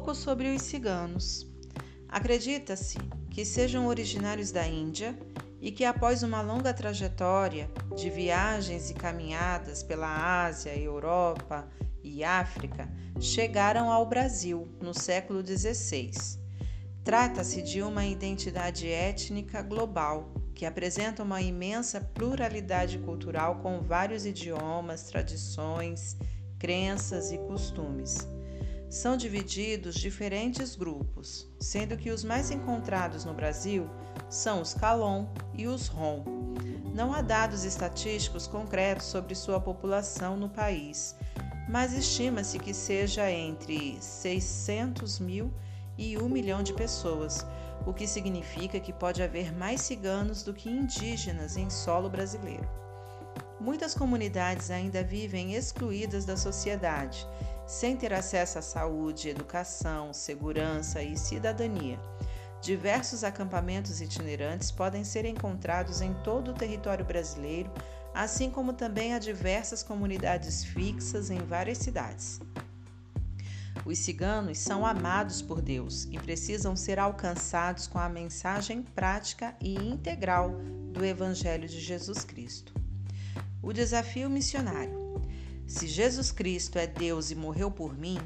pouco sobre os ciganos. Acredita-se que sejam originários da Índia e que, após uma longa trajetória de viagens e caminhadas pela Ásia, Europa e África, chegaram ao Brasil no século XVI. Trata-se de uma identidade étnica global que apresenta uma imensa pluralidade cultural com vários idiomas, tradições, crenças e costumes. São divididos diferentes grupos, sendo que os mais encontrados no Brasil são os Calon e os Rom. Não há dados estatísticos concretos sobre sua população no país, mas estima-se que seja entre 600 mil e 1 milhão de pessoas, o que significa que pode haver mais ciganos do que indígenas em solo brasileiro. Muitas comunidades ainda vivem excluídas da sociedade, sem ter acesso à saúde, educação, segurança e cidadania. Diversos acampamentos itinerantes podem ser encontrados em todo o território brasileiro assim como também há diversas comunidades fixas em várias cidades. Os ciganos são amados por Deus e precisam ser alcançados com a mensagem prática e integral do Evangelho de Jesus Cristo. O desafio missionário: se Jesus Cristo é Deus e morreu por mim,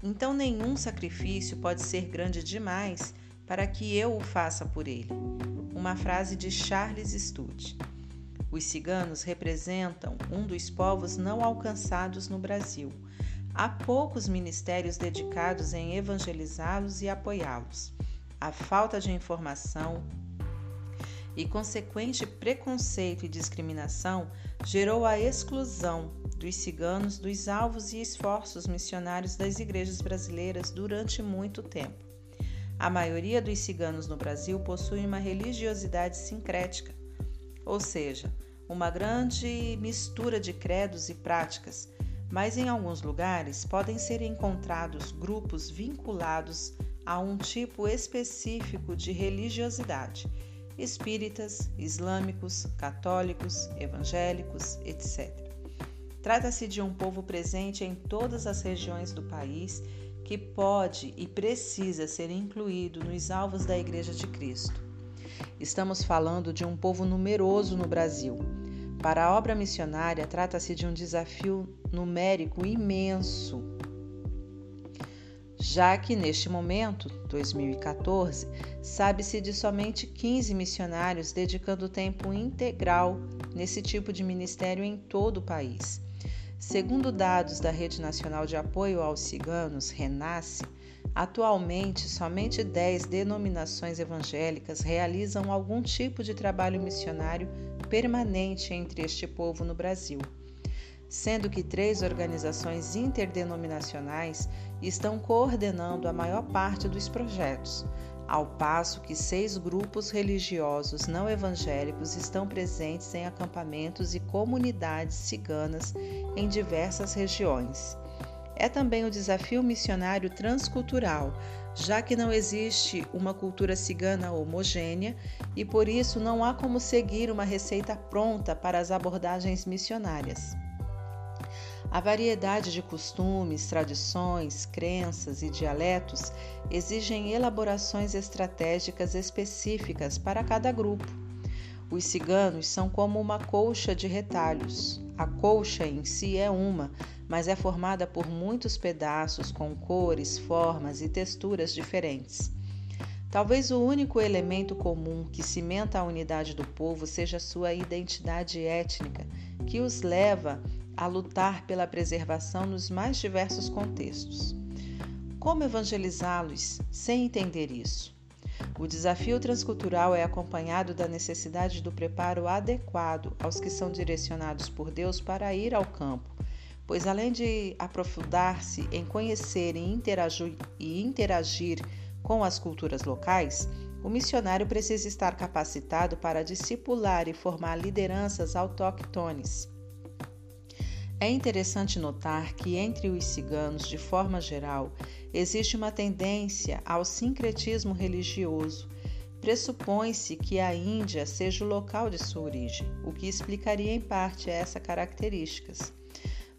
então nenhum sacrifício pode ser grande demais para que eu o faça por ele. Uma frase de Charles Studd. Os ciganos representam um dos povos não alcançados no Brasil. Há poucos ministérios dedicados em evangelizá-los e apoiá-los. A falta de informação e consequente preconceito e discriminação gerou a exclusão dos ciganos dos alvos e esforços missionários das igrejas brasileiras durante muito tempo. A maioria dos ciganos no Brasil possui uma religiosidade sincrética, ou seja, uma grande mistura de credos e práticas, mas em alguns lugares podem ser encontrados grupos vinculados a um tipo específico de religiosidade: espíritas, islâmicos, católicos, evangélicos, etc. Trata-se de um povo presente em todas as regiões do país que pode e precisa ser incluído nos alvos da Igreja de Cristo. Estamos falando de um povo numeroso no Brasil. Para a obra missionária, trata-se de um desafio numérico imenso, já que neste momento, 2014, sabe-se de somente 15 missionários dedicando tempo integral nesse tipo de ministério em todo o país. Segundo dados da Rede Nacional de Apoio aos Ciganos, Renasce, Atualmente, somente 10 denominações evangélicas realizam algum tipo de trabalho missionário permanente entre este povo no Brasil, sendo que três organizações interdenominacionais estão coordenando a maior parte dos projetos, ao passo que seis grupos religiosos não evangélicos estão presentes em acampamentos e comunidades ciganas em diversas regiões. É também o desafio missionário transcultural, já que não existe uma cultura cigana homogênea e por isso não há como seguir uma receita pronta para as abordagens missionárias. A variedade de costumes, tradições, crenças e dialetos exigem elaborações estratégicas específicas para cada grupo. Os ciganos são como uma colcha de retalhos. A colcha em si é uma, mas é formada por muitos pedaços com cores, formas e texturas diferentes. Talvez o único elemento comum que cimenta a unidade do povo seja sua identidade étnica, que os leva a lutar pela preservação nos mais diversos contextos. Como evangelizá-los sem entender isso? O desafio transcultural é acompanhado da necessidade do preparo adequado aos que são direcionados por Deus para ir ao campo, pois além de aprofundar-se em conhecer e interagir, e interagir com as culturas locais, o missionário precisa estar capacitado para discipular e formar lideranças autóctones. É interessante notar que entre os ciganos, de forma geral, existe uma tendência ao sincretismo religioso. Pressupõe-se que a Índia seja o local de sua origem, o que explicaria em parte essas características.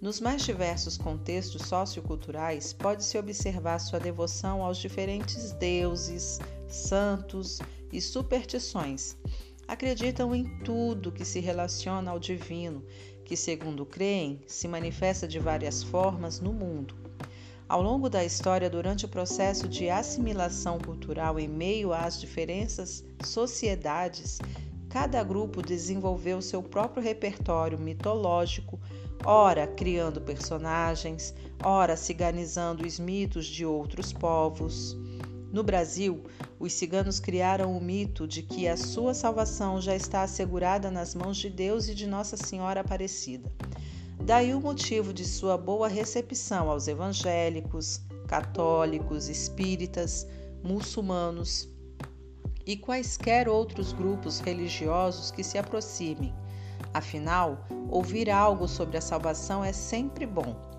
Nos mais diversos contextos socioculturais, pode-se observar sua devoção aos diferentes deuses, santos e superstições. Acreditam em tudo que se relaciona ao divino, que, segundo creem, se manifesta de várias formas no mundo. Ao longo da história, durante o processo de assimilação cultural em meio às diferentes sociedades, cada grupo desenvolveu seu próprio repertório mitológico, ora criando personagens, ora ciganizando os mitos de outros povos. No Brasil, os ciganos criaram o mito de que a sua salvação já está assegurada nas mãos de Deus e de Nossa Senhora Aparecida. Daí o motivo de sua boa recepção aos evangélicos, católicos, espíritas, muçulmanos e quaisquer outros grupos religiosos que se aproximem. Afinal, ouvir algo sobre a salvação é sempre bom.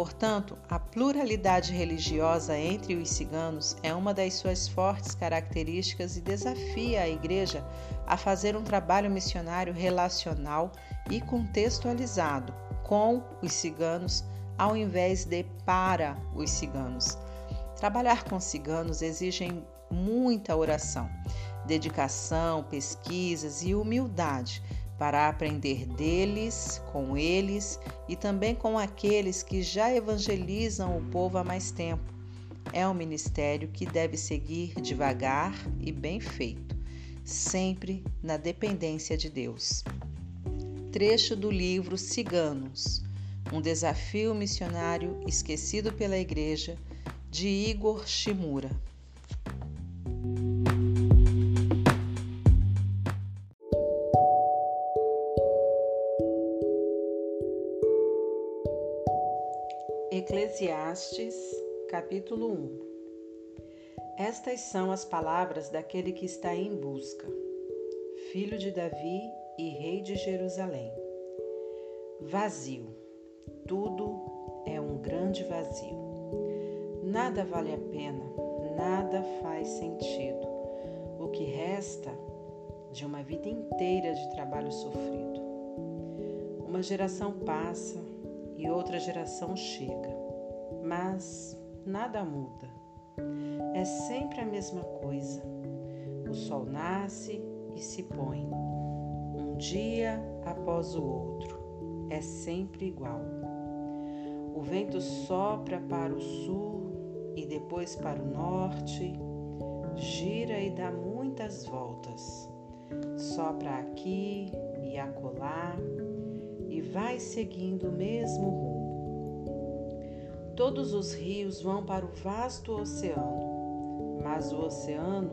Portanto, a pluralidade religiosa entre os ciganos é uma das suas fortes características e desafia a Igreja a fazer um trabalho missionário relacional e contextualizado com os ciganos, ao invés de para os ciganos. Trabalhar com ciganos exige muita oração, dedicação, pesquisas e humildade para aprender deles, com eles e também com aqueles que já evangelizam o povo há mais tempo. É um ministério que deve seguir devagar e bem feito, sempre na dependência de Deus trecho do livro Ciganos, um desafio missionário esquecido pela Igreja, de Igor Shimura. Eclesiastes, capítulo 1 Estas são as palavras daquele que está em busca, filho de Davi e rei de Jerusalém. Vazio, tudo é um grande vazio. Nada vale a pena, nada faz sentido. O que resta de uma vida inteira de trabalho sofrido. Uma geração passa e outra geração chega, mas nada muda. É sempre a mesma coisa. O sol nasce e se põe dia após o outro. É sempre igual. O vento sopra para o sul e depois para o norte, gira e dá muitas voltas. Sopra aqui e acolá vai seguindo o mesmo rumo. Todos os rios vão para o vasto oceano, mas o oceano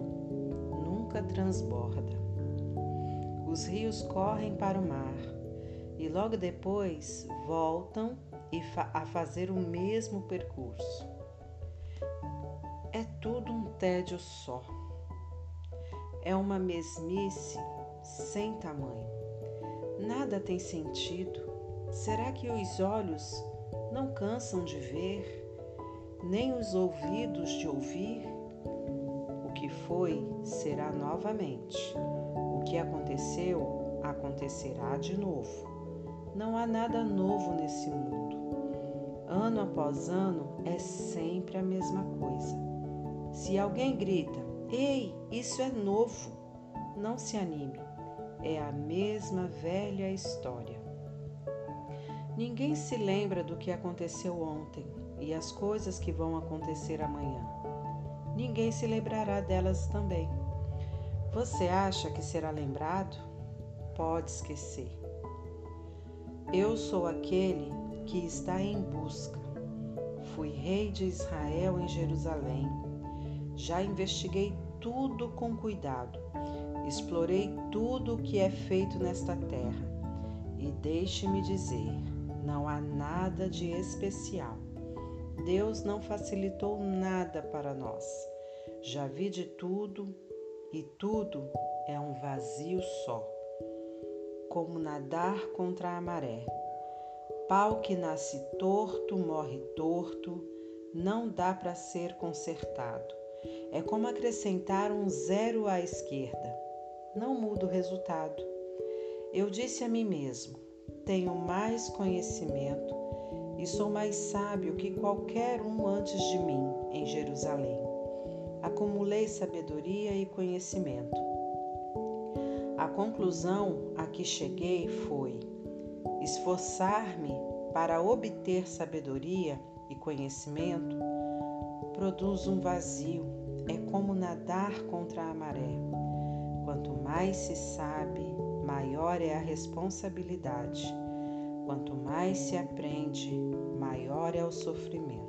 nunca transborda. Os rios correm para o mar e logo depois voltam a fazer o mesmo percurso. É tudo um tédio só. É uma mesmice sem tamanho. Nada tem sentido. Será que os olhos não cansam de ver, nem os ouvidos de ouvir? O que foi será novamente que aconteceu, acontecerá de novo. Não há nada novo nesse mundo. Ano após ano é sempre a mesma coisa. Se alguém grita, ei, isso é novo, não se anime. É a mesma velha história. Ninguém se lembra do que aconteceu ontem e as coisas que vão acontecer amanhã. Ninguém se lembrará delas também. Você acha que será lembrado? Pode esquecer. Eu sou aquele que está em busca. Fui rei de Israel em Jerusalém. Já investiguei tudo com cuidado. Explorei tudo o que é feito nesta terra. E deixe-me dizer: não há nada de especial. Deus não facilitou nada para nós. Já vi de tudo e tudo é um vazio só, como nadar contra a maré. Pau que nasce torto, morre torto, não dá para ser consertado. É como acrescentar um zero à esquerda. Não muda o resultado. Eu disse a mim mesmo: tenho mais conhecimento, e sou mais sábio que qualquer um antes de mim em Jerusalém. Acumulei sabedoria e conhecimento. A conclusão a que cheguei foi: esforçar-me para obter sabedoria e conhecimento produz um vazio, é como nadar contra a maré. Quanto mais se sabe, maior é a responsabilidade. Quanto mais se aprende, maior é o sofrimento.